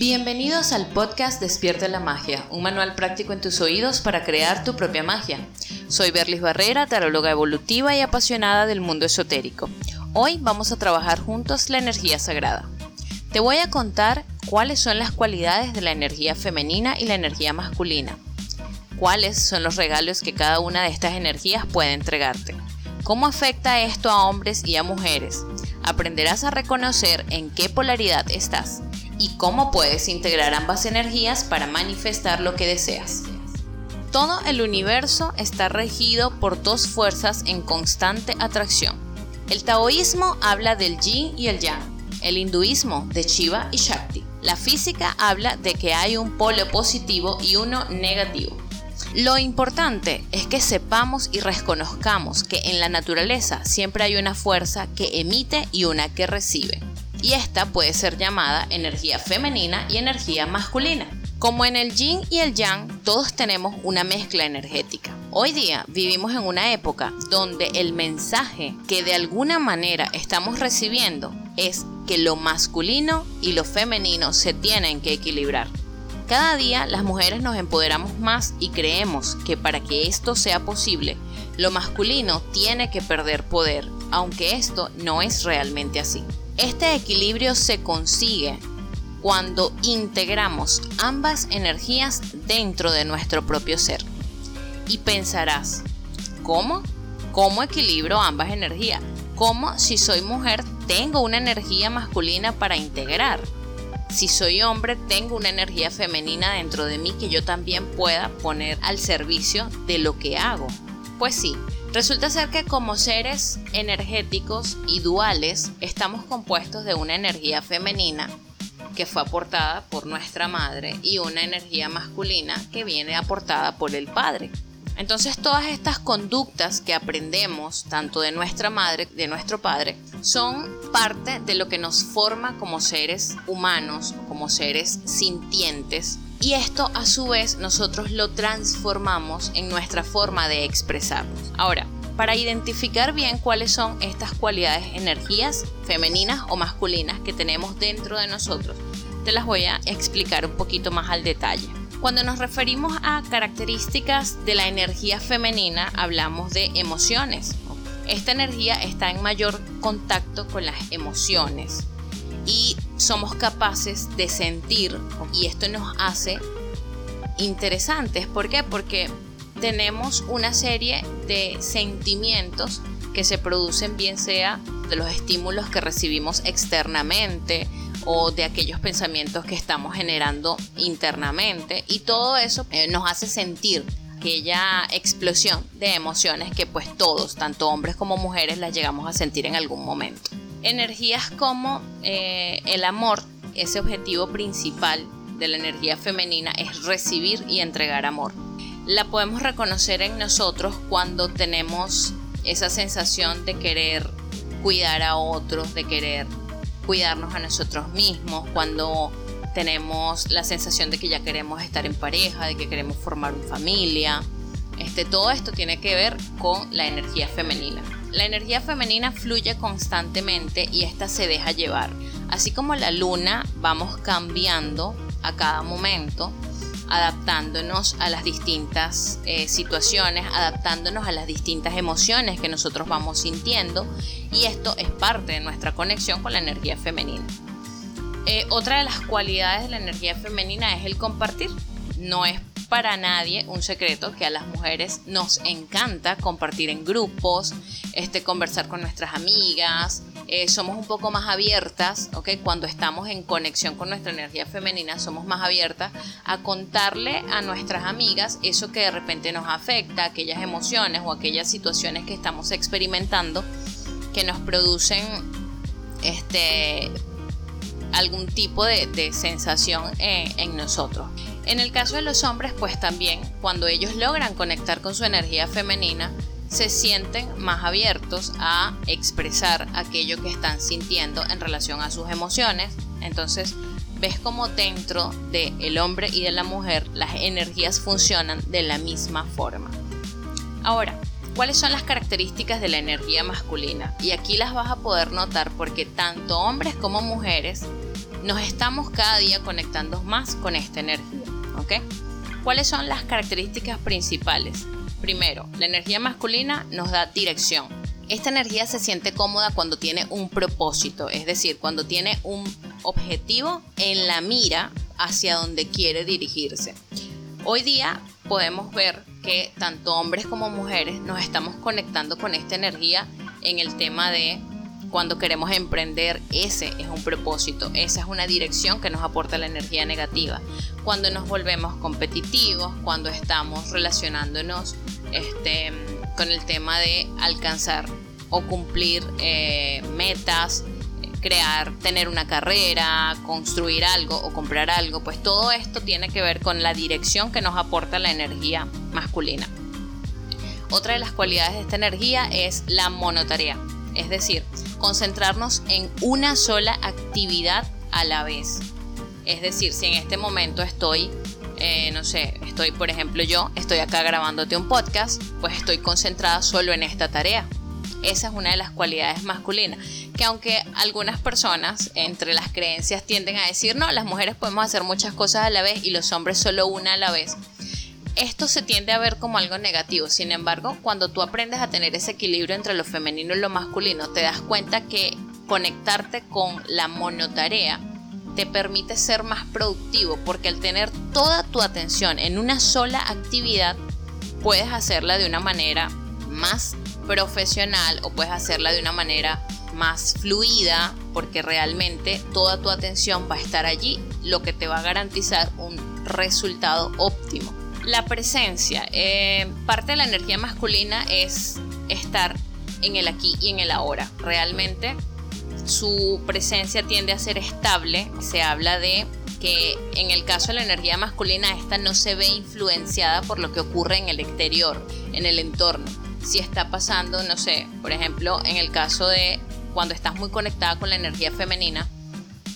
Bienvenidos al podcast Despierta la Magia, un manual práctico en tus oídos para crear tu propia magia. Soy Berlis Barrera, taróloga evolutiva y apasionada del mundo esotérico. Hoy vamos a trabajar juntos la energía sagrada. Te voy a contar cuáles son las cualidades de la energía femenina y la energía masculina. Cuáles son los regalos que cada una de estas energías puede entregarte. ¿Cómo afecta esto a hombres y a mujeres? Aprenderás a reconocer en qué polaridad estás y cómo puedes integrar ambas energías para manifestar lo que deseas. Todo el universo está regido por dos fuerzas en constante atracción. El taoísmo habla del yin y el yang, el hinduismo de Shiva y Shakti. La física habla de que hay un polo positivo y uno negativo. Lo importante es que sepamos y reconozcamos que en la naturaleza siempre hay una fuerza que emite y una que recibe y esta puede ser llamada energía femenina y energía masculina. Como en el yin y el yang, todos tenemos una mezcla energética. Hoy día vivimos en una época donde el mensaje que de alguna manera estamos recibiendo es que lo masculino y lo femenino se tienen que equilibrar. Cada día las mujeres nos empoderamos más y creemos que para que esto sea posible, lo masculino tiene que perder poder, aunque esto no es realmente así. Este equilibrio se consigue cuando integramos ambas energías dentro de nuestro propio ser. Y pensarás, ¿cómo? ¿Cómo equilibro ambas energías? ¿Cómo si soy mujer tengo una energía masculina para integrar? Si soy hombre tengo una energía femenina dentro de mí que yo también pueda poner al servicio de lo que hago. Pues sí, Resulta ser que como seres energéticos y duales estamos compuestos de una energía femenina que fue aportada por nuestra madre y una energía masculina que viene aportada por el padre. Entonces todas estas conductas que aprendemos tanto de nuestra madre, de nuestro padre, son parte de lo que nos forma como seres humanos, como seres sintientes y esto a su vez nosotros lo transformamos en nuestra forma de expresarnos. Ahora, para identificar bien cuáles son estas cualidades, energías femeninas o masculinas que tenemos dentro de nosotros, te las voy a explicar un poquito más al detalle. Cuando nos referimos a características de la energía femenina, hablamos de emociones. Esta energía está en mayor contacto con las emociones y somos capaces de sentir y esto nos hace interesantes. ¿Por qué? Porque tenemos una serie de sentimientos que se producen bien sea de los estímulos que recibimos externamente o de aquellos pensamientos que estamos generando internamente y todo eso eh, nos hace sentir aquella explosión de emociones que pues todos, tanto hombres como mujeres, las llegamos a sentir en algún momento. Energías como eh, el amor, ese objetivo principal de la energía femenina es recibir y entregar amor. La podemos reconocer en nosotros cuando tenemos esa sensación de querer cuidar a otros, de querer cuidarnos a nosotros mismos, cuando tenemos la sensación de que ya queremos estar en pareja, de que queremos formar una familia. Este, todo esto tiene que ver con la energía femenina. La energía femenina fluye constantemente y esta se deja llevar. Así como la luna, vamos cambiando a cada momento, adaptándonos a las distintas eh, situaciones, adaptándonos a las distintas emociones que nosotros vamos sintiendo y esto es parte de nuestra conexión con la energía femenina. Eh, otra de las cualidades de la energía femenina es el compartir. No es para nadie un secreto que a las mujeres nos encanta compartir en grupos, este, conversar con nuestras amigas, eh, somos un poco más abiertas, ¿ok? Cuando estamos en conexión con nuestra energía femenina, somos más abiertas a contarle a nuestras amigas eso que de repente nos afecta, aquellas emociones o aquellas situaciones que estamos experimentando que nos producen este algún tipo de, sensación eh, en nosotros. En el caso de los hombres, pues también cuando ellos logran conectar con su energía femenina, se sienten más abiertos a expresar aquello que están sintiendo en relación a sus emociones. Entonces, ves como dentro del el hombre y de la mujer las energías funcionan de la misma forma. Ahora, ¿cuáles son las características de la energía masculina? Y aquí las vas a poder notar porque tanto hombres como mujeres nos estamos cada día conectando más con esta energía. ¿Ok? ¿Cuáles son las características principales? Primero, la energía masculina nos da dirección. Esta energía se siente cómoda cuando tiene un propósito, es decir, cuando tiene un objetivo en la mira hacia donde quiere dirigirse. Hoy día podemos ver que tanto hombres como mujeres nos estamos conectando con esta energía en el tema de cuando queremos emprender, ese es un propósito, esa es una dirección que nos aporta la energía negativa. Cuando nos volvemos competitivos, cuando estamos relacionándonos este, con el tema de alcanzar o cumplir eh, metas, crear, tener una carrera, construir algo o comprar algo, pues todo esto tiene que ver con la dirección que nos aporta la energía masculina. Otra de las cualidades de esta energía es la monotarea, es decir, concentrarnos en una sola actividad a la vez. Es decir, si en este momento estoy, eh, no sé, estoy, por ejemplo, yo estoy acá grabándote un podcast, pues estoy concentrada solo en esta tarea. Esa es una de las cualidades masculinas, que aunque algunas personas entre las creencias tienden a decir, no, las mujeres podemos hacer muchas cosas a la vez y los hombres solo una a la vez, esto se tiende a ver como algo negativo. Sin embargo, cuando tú aprendes a tener ese equilibrio entre lo femenino y lo masculino, te das cuenta que conectarte con la monotarea te permite ser más productivo porque al tener toda tu atención en una sola actividad, puedes hacerla de una manera más profesional o puedes hacerla de una manera más fluida porque realmente toda tu atención va a estar allí, lo que te va a garantizar un resultado óptimo. La presencia, eh, parte de la energía masculina es estar en el aquí y en el ahora. Realmente su presencia tiende a ser estable. Se habla de que en el caso de la energía masculina esta no se ve influenciada por lo que ocurre en el exterior, en el entorno si está pasando, no sé, por ejemplo, en el caso de cuando estás muy conectada con la energía femenina,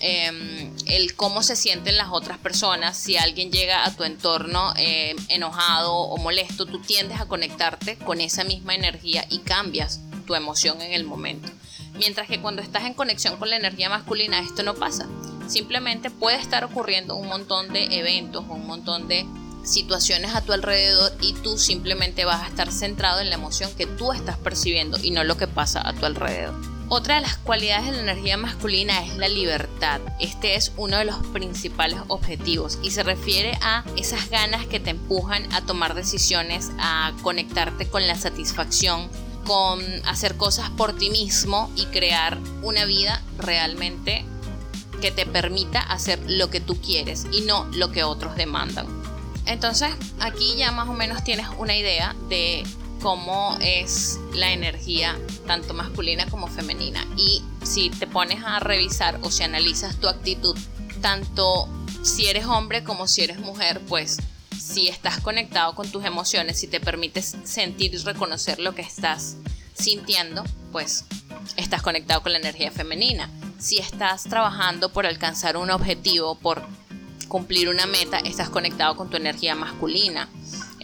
em, el cómo se sienten las otras personas, si alguien llega a tu entorno em, enojado o molesto, tú tiendes a conectarte con esa misma energía y cambias tu emoción en el momento. Mientras que cuando estás en conexión con la energía masculina, esto no pasa. Simplemente puede estar ocurriendo un montón de eventos, un montón de situaciones a tu alrededor y tú simplemente vas a estar centrado en la emoción que tú estás percibiendo y no lo que pasa a tu alrededor. Otra de las cualidades de la energía masculina es la libertad. Este es uno de los principales objetivos y se refiere a esas ganas que te empujan a tomar decisiones, a conectarte con la satisfacción, con hacer cosas por ti mismo y crear una vida realmente que te permita hacer lo que tú quieres y no lo que otros demandan. Entonces aquí ya más o menos tienes una idea de cómo es la energía tanto masculina como femenina. Y si te pones a revisar o si analizas tu actitud, tanto si eres hombre como si eres mujer, pues si estás conectado con tus emociones, si te permites sentir y reconocer lo que estás sintiendo, pues estás conectado con la energía femenina. Si estás trabajando por alcanzar un objetivo, por cumplir una meta, estás conectado con tu energía masculina.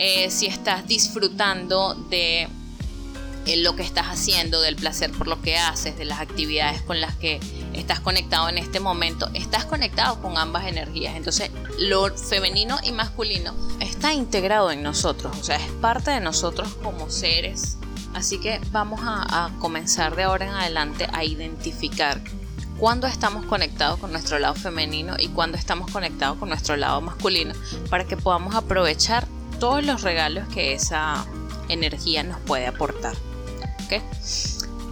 Eh, si estás disfrutando de eh, lo que estás haciendo, del placer por lo que haces, de las actividades con las que estás conectado en este momento, estás conectado con ambas energías. Entonces, lo femenino y masculino está integrado en nosotros, o sea, es parte de nosotros como seres. Así que vamos a comenzar de ahora en adelante a identificar cuándo estamos conectados con nuestro lado femenino y cuándo estamos conectados con nuestro lado masculino para que podamos aprovechar todos los regalos que esa energía nos puede aportar.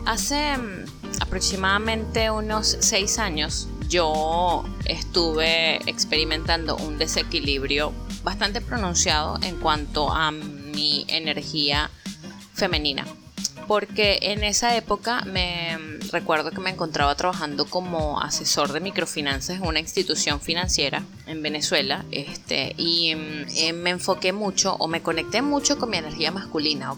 Hace mm, aproximadamente unos seis años yo estuve experimentando un desequilibrio bastante pronunciado en cuanto a mi energía femenina porque en esa época me recuerdo que me encontraba trabajando como asesor de microfinanzas en una institución financiera en Venezuela este, y mm, eh, me enfoqué mucho o me conecté mucho con mi energía masculina.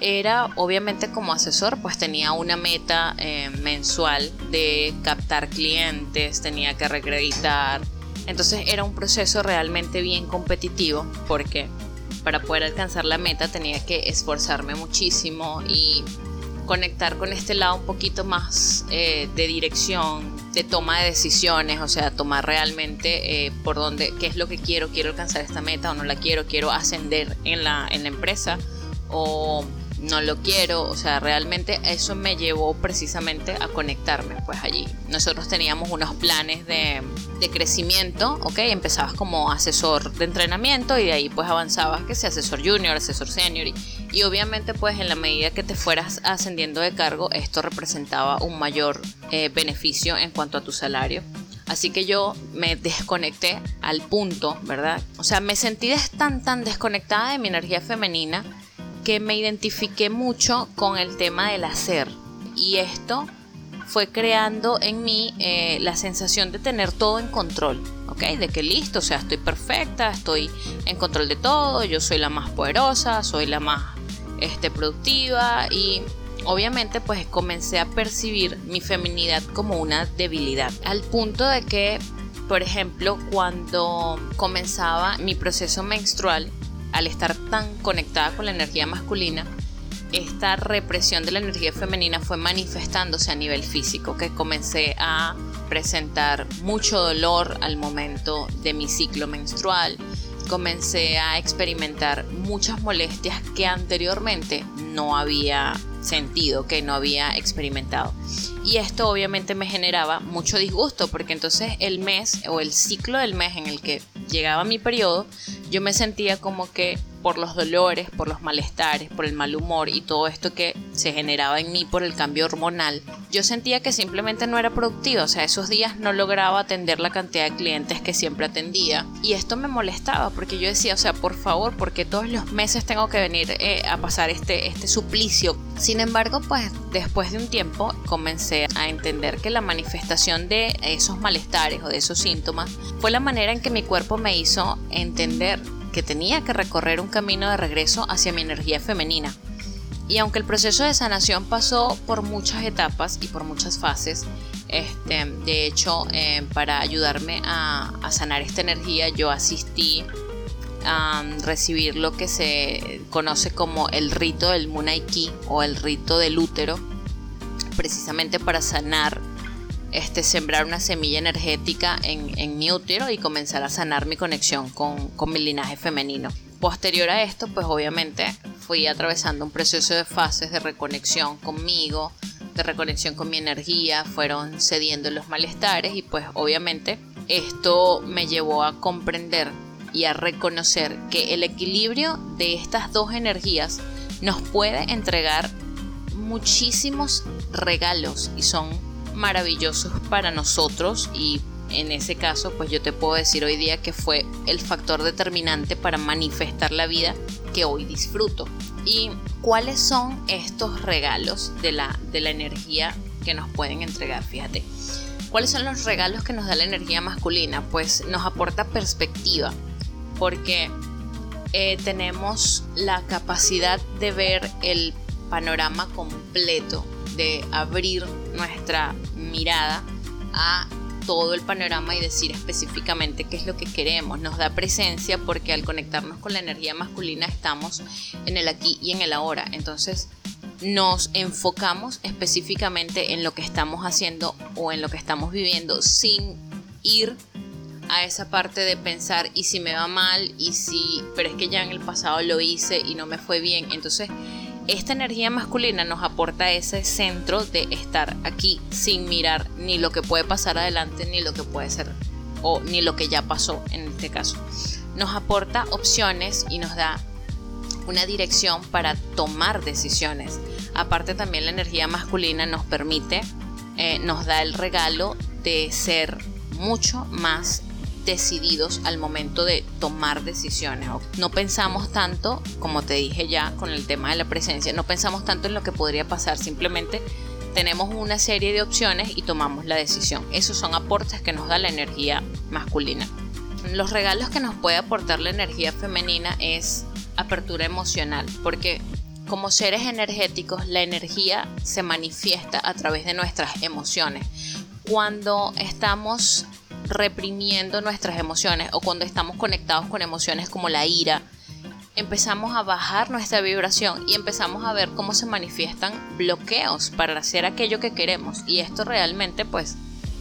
Era obviamente como asesor, pues tenía una meta eh, mensual de captar clientes, tenía que recreditar. Entonces era un proceso realmente bien competitivo porque para poder alcanzar la meta tenía que esforzarme muchísimo y conectar con este lado un poquito más eh, de dirección, de toma de decisiones, o sea, tomar realmente eh, por dónde, qué es lo que quiero, quiero alcanzar esta meta o no la quiero, quiero ascender en la, en la empresa o no lo quiero, o sea, realmente eso me llevó precisamente a conectarme pues allí. Nosotros teníamos unos planes de, de, crecimiento, ¿ok? Empezabas como asesor de entrenamiento y de ahí pues avanzabas que sea asesor junior, asesor senior y, y obviamente pues en la medida que te fueras ascendiendo de cargo esto representaba un mayor eh, beneficio en cuanto a tu salario. Así que yo me desconecté al punto, ¿verdad? O sea, me sentí tan, tan desconectada de mi energía femenina que me identifiqué mucho con el tema del hacer. Y esto fue creando en mí eh, la sensación de tener todo en control, ¿ok? De que listo, o sea, estoy perfecta, estoy en control de todo, yo soy la más poderosa, soy la más este, productiva y obviamente pues comencé a percibir mi feminidad como una debilidad, al punto de que, por ejemplo, cuando comenzaba mi proceso menstrual, al estar tan conectada con la energía masculina, esta represión de la energía femenina fue manifestándose a nivel físico, que comencé a presentar mucho dolor al momento de mi ciclo menstrual, comencé a experimentar muchas molestias que anteriormente no había sentido, que no había experimentado. Y esto obviamente me generaba mucho disgusto porque entonces el mes o el ciclo del mes en el que llegaba mi periodo, yo me sentía como que por los dolores, por los malestares, por el mal humor y todo esto que se generaba en mí por el cambio hormonal, yo sentía que simplemente no era productiva, o sea, esos días no lograba atender la cantidad de clientes que siempre atendía y esto me molestaba porque yo decía, o sea, por favor, porque todos los meses tengo que venir eh, a pasar este, este suplicio. Sin embargo, pues después de un tiempo comencé a entender que la manifestación de esos malestares o de esos síntomas fue la manera en que mi cuerpo me hizo entender que tenía que recorrer un camino de regreso hacia mi energía femenina. Y aunque el proceso de sanación pasó por muchas etapas y por muchas fases, este, de hecho, eh, para ayudarme a, sanar esta energía, yo asistí a recibir lo que se conoce como el rito del Munaiki o el rito del útero, precisamente para sanar este, sembrar una semilla energética en, mi útero y comenzar a sanar mi conexión con, con mi linaje femenino. Posterior a esto, pues obviamente fui atravesando un proceso de fases de reconexión conmigo, de reconexión con mi energía, fueron cediendo los malestares y pues obviamente esto me llevó a comprender y a reconocer que el equilibrio de estas dos energías nos puede entregar muchísimos regalos y son maravillosos para nosotros y en ese caso pues yo te puedo decir hoy día que fue el factor determinante para manifestar la vida que hoy disfruto. ¿Y cuáles son estos regalos de la, de la energía que nos pueden entregar? Fíjate. ¿Cuáles son los regalos que nos da la energía masculina? Pues nos aporta perspectiva, porque eh, tenemos la capacidad de ver el panorama completo de abrir nuestra mirada a todo el panorama y decir específicamente qué es lo que queremos. Nos da presencia porque al conectarnos con la energía masculina estamos en el aquí y en el ahora. Entonces nos enfocamos específicamente en lo que estamos haciendo o en lo que estamos viviendo sin ir a esa parte de pensar y si me va mal y si, pero es que ya en el pasado lo hice y no me fue bien. Entonces esta energía masculina nos aporta ese centro de estar aquí sin mirar ni lo que puede pasar adelante ni lo que puede ser o ni lo que ya pasó en este caso. Nos aporta opciones y nos da una dirección para tomar decisiones. Aparte también la energía masculina nos permite, eh, nos da el regalo de ser mucho más decididos al momento de tomar decisiones. No pensamos tanto, como te dije ya con el tema de la presencia, no pensamos tanto en lo que podría pasar, simplemente tenemos una serie de opciones y tomamos la decisión. Esos son aportes que nos da la energía masculina. Los regalos que nos puede aportar la energía femenina es apertura emocional, porque como seres energéticos la energía se manifiesta a través de nuestras emociones. Cuando estamos reprimiendo nuestras emociones o cuando estamos conectados con emociones como la ira, empezamos a bajar nuestra vibración y empezamos a ver cómo se manifiestan bloqueos para hacer aquello que queremos. Y esto realmente pues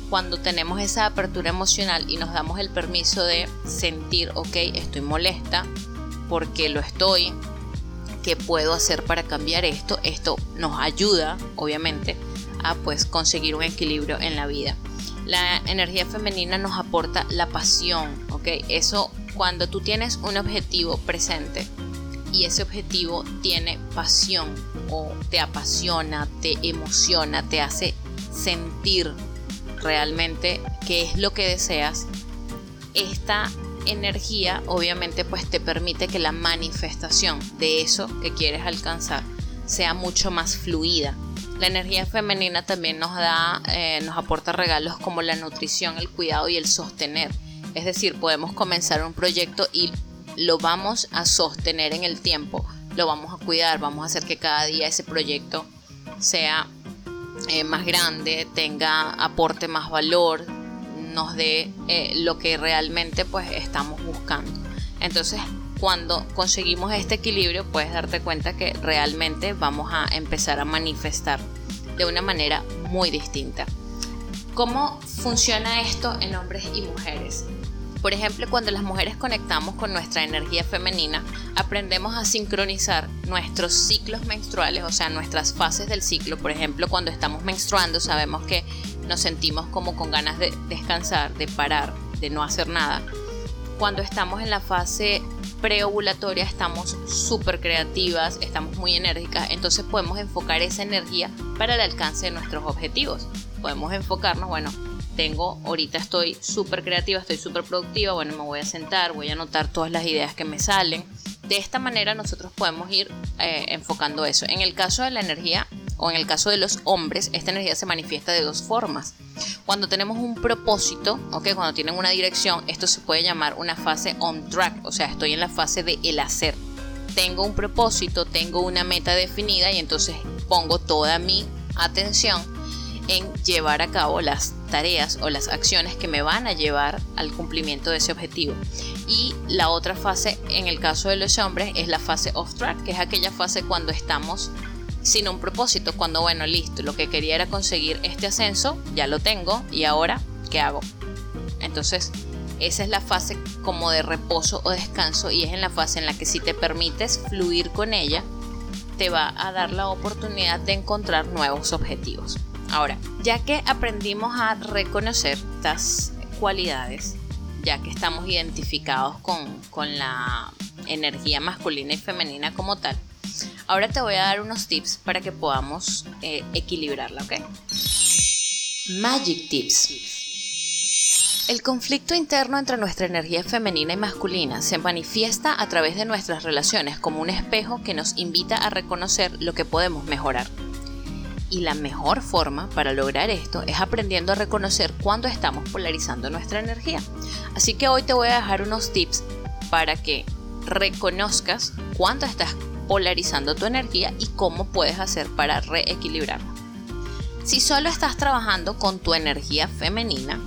cuando tenemos esa apertura emocional y nos damos el permiso de sentir, ok, estoy molesta, porque lo estoy, qué puedo hacer para cambiar esto, esto nos ayuda, obviamente, a pues conseguir un equilibrio en la vida. La energía femenina nos aporta la pasión, ok, eso cuando tú tienes un objetivo presente y ese objetivo tiene pasión o te apasiona, te emociona, te hace sentir realmente qué es lo que deseas, esta energía obviamente pues te permite que la manifestación de eso que quieres alcanzar sea mucho más fluida. La energía femenina también nos da, eh, nos aporta regalos como la nutrición, el cuidado y el sostener. Es decir, podemos comenzar un proyecto y lo vamos a sostener en el tiempo, lo vamos a cuidar, vamos a hacer que cada día ese proyecto sea eh, más grande, tenga aporte más valor, nos dé eh, lo que realmente pues estamos buscando. Entonces, cuando conseguimos este equilibrio, puedes darte cuenta que realmente vamos a empezar a manifestar de una manera muy distinta. ¿Cómo funciona esto en hombres y mujeres? Por ejemplo, cuando las mujeres conectamos con nuestra energía femenina, aprendemos a sincronizar nuestros ciclos menstruales, o sea, nuestras fases del ciclo. Por ejemplo, cuando estamos menstruando, sabemos que nos sentimos como con ganas de descansar, de parar, de no hacer nada. Cuando estamos en la fase preovulatoria estamos súper creativas, estamos muy enérgicas, entonces podemos enfocar esa energía para el alcance de nuestros objetivos. Podemos enfocarnos, bueno, tengo, ahorita estoy súper creativa, estoy súper productiva, bueno, me voy a sentar, voy a anotar todas las ideas que me salen. De esta manera nosotros podemos ir eh, enfocando eso. En el caso de la energía o en el caso de los hombres, esta energía se manifiesta de dos formas. Cuando tenemos un propósito, ¿ok? cuando tienen una dirección, esto se puede llamar una fase on track, o sea, estoy en la fase de el hacer. Tengo un propósito, tengo una meta definida y entonces pongo toda mi atención en llevar a cabo las tareas o las acciones que me van a llevar al cumplimiento de ese objetivo. Y la otra fase, en el caso de los hombres, es la fase off track, que es aquella fase cuando estamos sin un propósito, cuando bueno, listo, lo que quería era conseguir este ascenso, ya lo tengo y ahora, ¿qué hago? Entonces, esa es la fase como de reposo o descanso y es en la fase en la que si te permites fluir con ella, te va a dar la oportunidad de encontrar nuevos objetivos. Ahora, ya que aprendimos a reconocer estas cualidades, ya que estamos identificados con, la energía masculina y femenina como tal, ahora te voy a dar unos tips para que podamos eh, equilibrarla, ¿ok? Magic Tips. El conflicto interno entre nuestra energía femenina y masculina se manifiesta a través de nuestras relaciones como un espejo que nos invita a reconocer lo que podemos mejorar. Y la mejor forma para lograr esto es aprendiendo a reconocer cuándo estamos polarizando nuestra energía. Así que hoy te voy a dejar unos tips para que reconozcas cuándo estás polarizando tu energía y cómo puedes hacer para reequilibrarla. Si solo estás trabajando con tu energía femenina,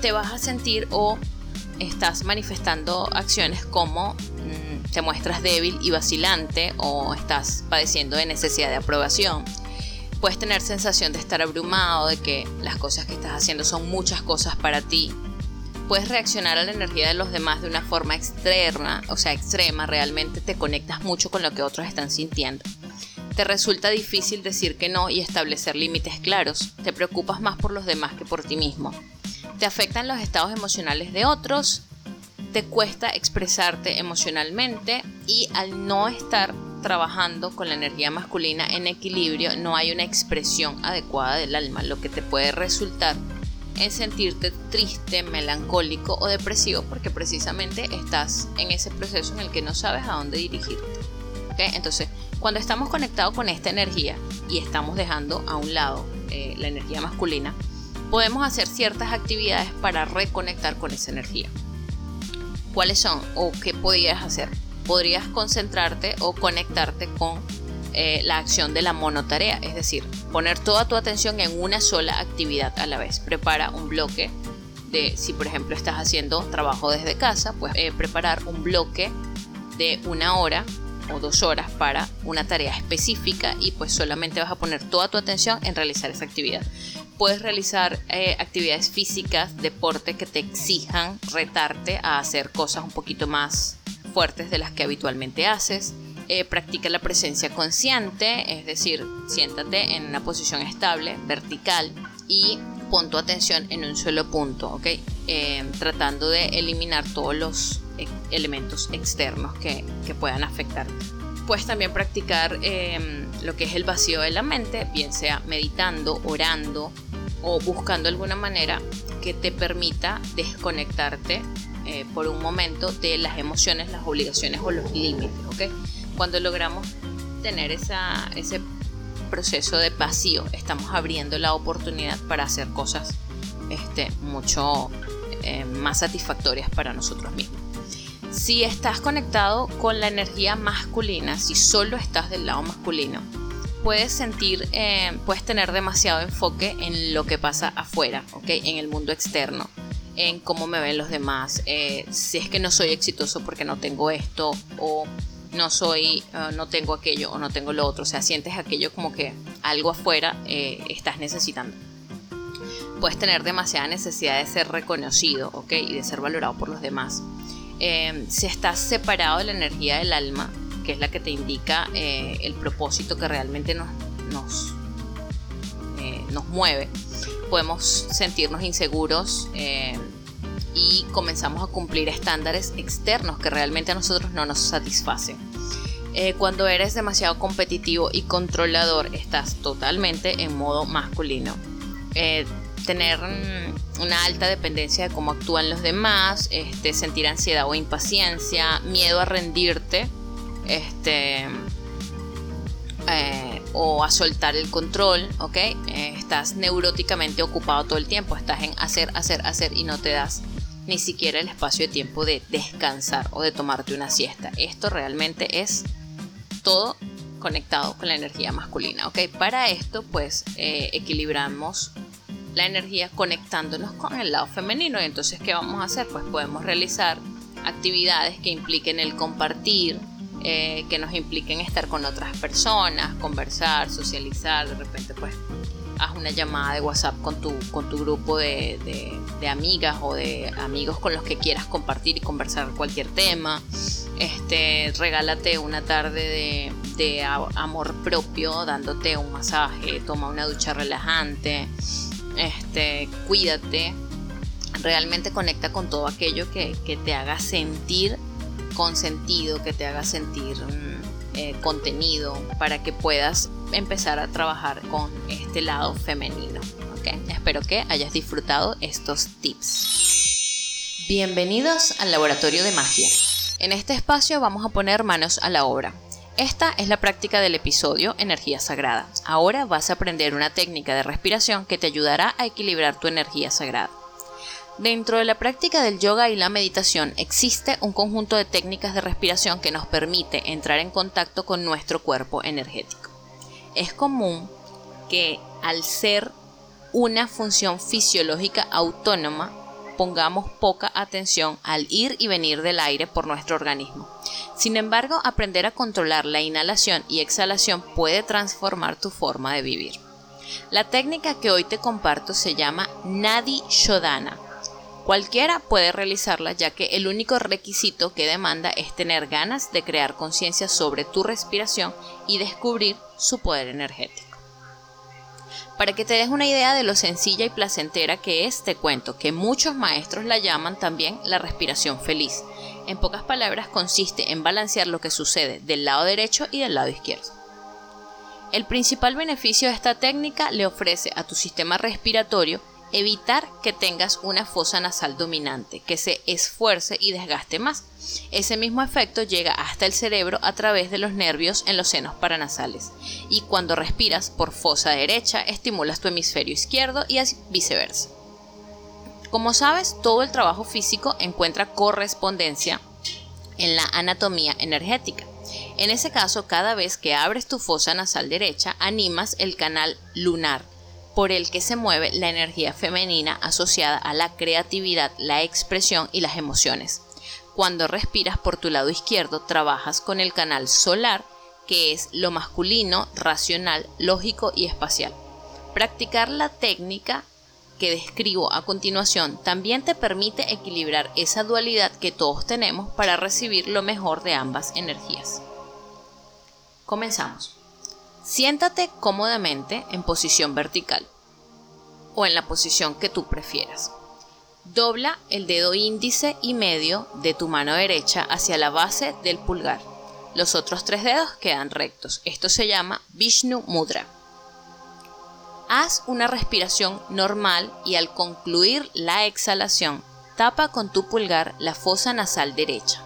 te vas a sentir o estás manifestando acciones como mm, te muestras débil y vacilante o estás padeciendo de necesidad de aprobación, puedes tener sensación de estar abrumado, de que las cosas que estás haciendo son muchas cosas para ti. Puedes reaccionar a la energía de los demás de una forma extrema, o sea, extrema, realmente te conectas mucho con lo que otros están sintiendo. Te resulta difícil decir que no y establecer límites claros. Te preocupas más por los demás que por ti mismo. Te afectan los estados emocionales de otros. Te cuesta expresarte emocionalmente y al no estar trabajando con la energía masculina en equilibrio, no hay una expresión adecuada del alma, lo que te puede resultar en sentirte triste, melancólico o depresivo porque precisamente estás en ese proceso en el que no sabes a dónde dirigirte. Entonces, cuando estamos conectados con esta energía y estamos dejando a un lado eh, la energía masculina, podemos hacer ciertas actividades para reconectar con esa energía. ¿Cuáles son o qué podrías hacer? podrías concentrarte o conectarte con eh, la acción de la monotarea, es decir, poner toda tu atención en una sola actividad a la vez. Prepara un bloque de, si por ejemplo estás haciendo trabajo desde casa, pues eh, preparar un bloque de una hora o dos horas para una tarea específica y pues solamente vas a poner toda tu atención en realizar esa actividad. Puedes realizar eh, actividades físicas, deporte que te exijan retarte a hacer cosas un poquito más fuertes de las que habitualmente haces. Eh, practica la presencia consciente, es decir, siéntate en una posición estable, vertical y pon tu atención en un solo punto, ¿ok? Eh, tratando de eliminar todos los elementos externos que, puedan afectar. Puedes también practicar em, lo que es el vacío de la mente, bien sea meditando, orando o buscando alguna manera que te permita desconectarte eh, por un momento de las emociones, las obligaciones o los límites. ¿okay? Cuando logramos tener ese proceso de vacío, estamos abriendo la oportunidad para hacer cosas este, mucho eh, más satisfactorias para nosotros mismos. Si estás conectado con la energía masculina, si solo estás del lado masculino, puedes sentir, eh, puedes tener demasiado enfoque en lo que pasa afuera, ¿ok? En el mundo externo, en cómo me ven los demás, eh, si es que no soy exitoso porque no tengo esto o no soy, eh, no tengo aquello o no tengo lo otro, o sea, sientes aquello como que algo afuera estás necesitando. Puedes tener demasiada necesidad de ser reconocido, ¿ok? Y de ser valorado por los demás eh, si estás separado de la energía del alma, que es la que te indica eh, el propósito que realmente nos, nos, eh, nos mueve, podemos sentirnos inseguros y comenzamos a cumplir estándares externos que realmente a nosotros no nos satisfacen. Cuando eres demasiado competitivo y controlador, estás totalmente en modo masculino tener mm, una alta dependencia de cómo actúan los demás, este, sentir ansiedad o impaciencia, miedo a rendirte, este, eh, o a soltar el control, ¿ok? Eh, estás neuróticamente ocupado todo el tiempo, estás en hacer, hacer, hacer y no te das ni siquiera el espacio de tiempo de descansar o de tomarte una siesta. Esto realmente es todo conectado con la energía masculina, ¿ok? Para esto, pues, eh, equilibramos la energía conectándonos con el lado femenino. Y entonces, ¿qué vamos a hacer? Pues podemos realizar actividades que impliquen el compartir, eh, que nos impliquen estar con otras personas, conversar, socializar, de repente pues haz una llamada de WhatsApp con tu, con tu grupo de, de, amigas o de amigos con los que quieras compartir y conversar cualquier tema. Este, regálate una tarde de, amor propio dándote un masaje, toma una ducha relajante este, cuídate, realmente conecta con todo aquello que, te haga sentir consentido, que te haga sentir mm, eh, contenido, para que puedas empezar a trabajar con este lado femenino. Espero que hayas disfrutado estos tips. Bienvenidos al Laboratorio de Magia. En este espacio vamos a poner manos a la obra. Esta es la práctica del episodio Energía Sagrada. Ahora vas a aprender una técnica de respiración que te ayudará a equilibrar tu energía sagrada. Dentro de la práctica del yoga y la meditación existe un conjunto de técnicas de respiración que nos permite entrar en contacto con nuestro cuerpo energético. Es común que al ser una función fisiológica autónoma, pongamos poca atención al ir y venir del aire por nuestro organismo. Sin embargo, aprender a controlar la inhalación y exhalación puede transformar tu forma de vivir. La técnica que hoy te comparto se llama Nadi Shodhana. Cualquiera puede realizarla ya que el único requisito que demanda es tener ganas de crear conciencia sobre tu respiración y descubrir su poder energético. Para que te des una idea de lo sencilla y placentera que es, te cuento que muchos maestros la llaman también la respiración feliz. En pocas palabras, consiste en balancear lo que sucede del lado derecho y del lado izquierdo. El principal beneficio de esta técnica le ofrece a tu sistema respiratorio evitar que tengas una fosa nasal dominante, que se esfuerce y desgaste más. Ese mismo efecto llega hasta el cerebro a través de los nervios en los senos paranasales. Y cuando respiras por fosa derecha, estimulas tu hemisferio izquierdo y viceversa. Como sabes, todo el trabajo físico encuentra correspondencia en la anatomía energética. En ese caso, cada vez que abres tu fosa nasal derecha, animas el canal lunar por el que se mueve la energía femenina asociada a la creatividad, la expresión y las emociones. Cuando respiras por tu lado izquierdo, trabajas con el canal solar, que es lo masculino, racional, lógico y espacial. Practicar la técnica que describo a continuación también te permite equilibrar esa dualidad que todos tenemos para recibir lo mejor de ambas energías. Comenzamos. Siéntate cómodamente en posición vertical o en la posición que tú prefieras. Dobla el dedo índice y medio de tu mano derecha hacia la base del pulgar. Los otros tres dedos quedan rectos. Esto se llama Vishnu Mudra. Haz una respiración normal y al concluir la exhalación, tapa con tu pulgar la fosa nasal derecha.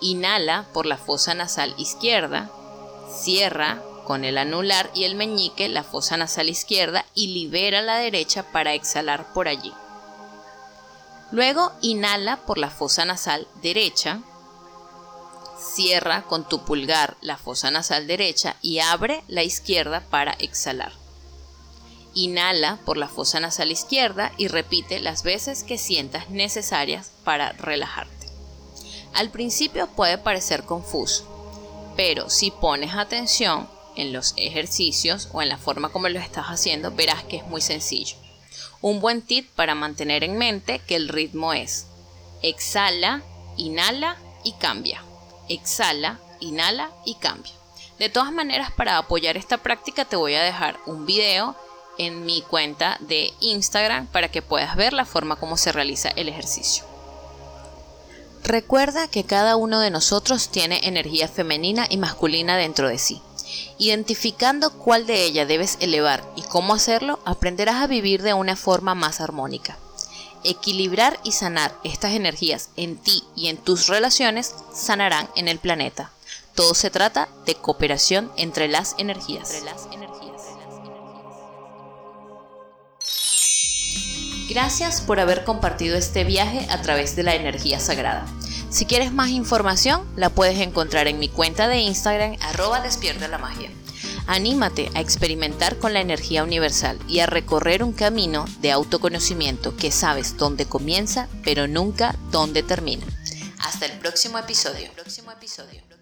Inhala por la fosa nasal izquierda, cierra con el anular y el meñique la fosa nasal izquierda y libera la derecha para exhalar por allí. Luego inhala por la fosa nasal derecha, cierra con tu pulgar la fosa nasal derecha y abre la izquierda para exhalar. Inhala por la fosa nasal izquierda y repite las veces que sientas necesarias para relajarte. Al principio puede parecer confuso, pero si pones atención en los ejercicios o en la forma como lo estás haciendo, verás que es muy sencillo. Un buen tip para mantener en mente que el ritmo es exhala, inhala y cambia. Exhala, inhala y cambia. De todas maneras, para apoyar esta práctica te voy a dejar un video en mi cuenta de Instagram para que puedas ver la forma como se realiza el ejercicio. Recuerda que cada uno de nosotros tiene energía femenina y masculina dentro de sí. Identificando cuál de ellas debes elevar y cómo hacerlo, aprenderás a vivir de una forma más armónica. Equilibrar y sanar estas energías en ti y en tus relaciones sanarán en el planeta. Todo se trata de cooperación entre las energías. Gracias por haber compartido este viaje a través de la energía sagrada. Si quieres más información, la puedes encontrar en mi cuenta de Instagram, arroba despierta la magia. Anímate a experimentar con la energía universal y a recorrer un camino de autoconocimiento que sabes dónde comienza, pero nunca dónde termina. Hasta el próximo episodio.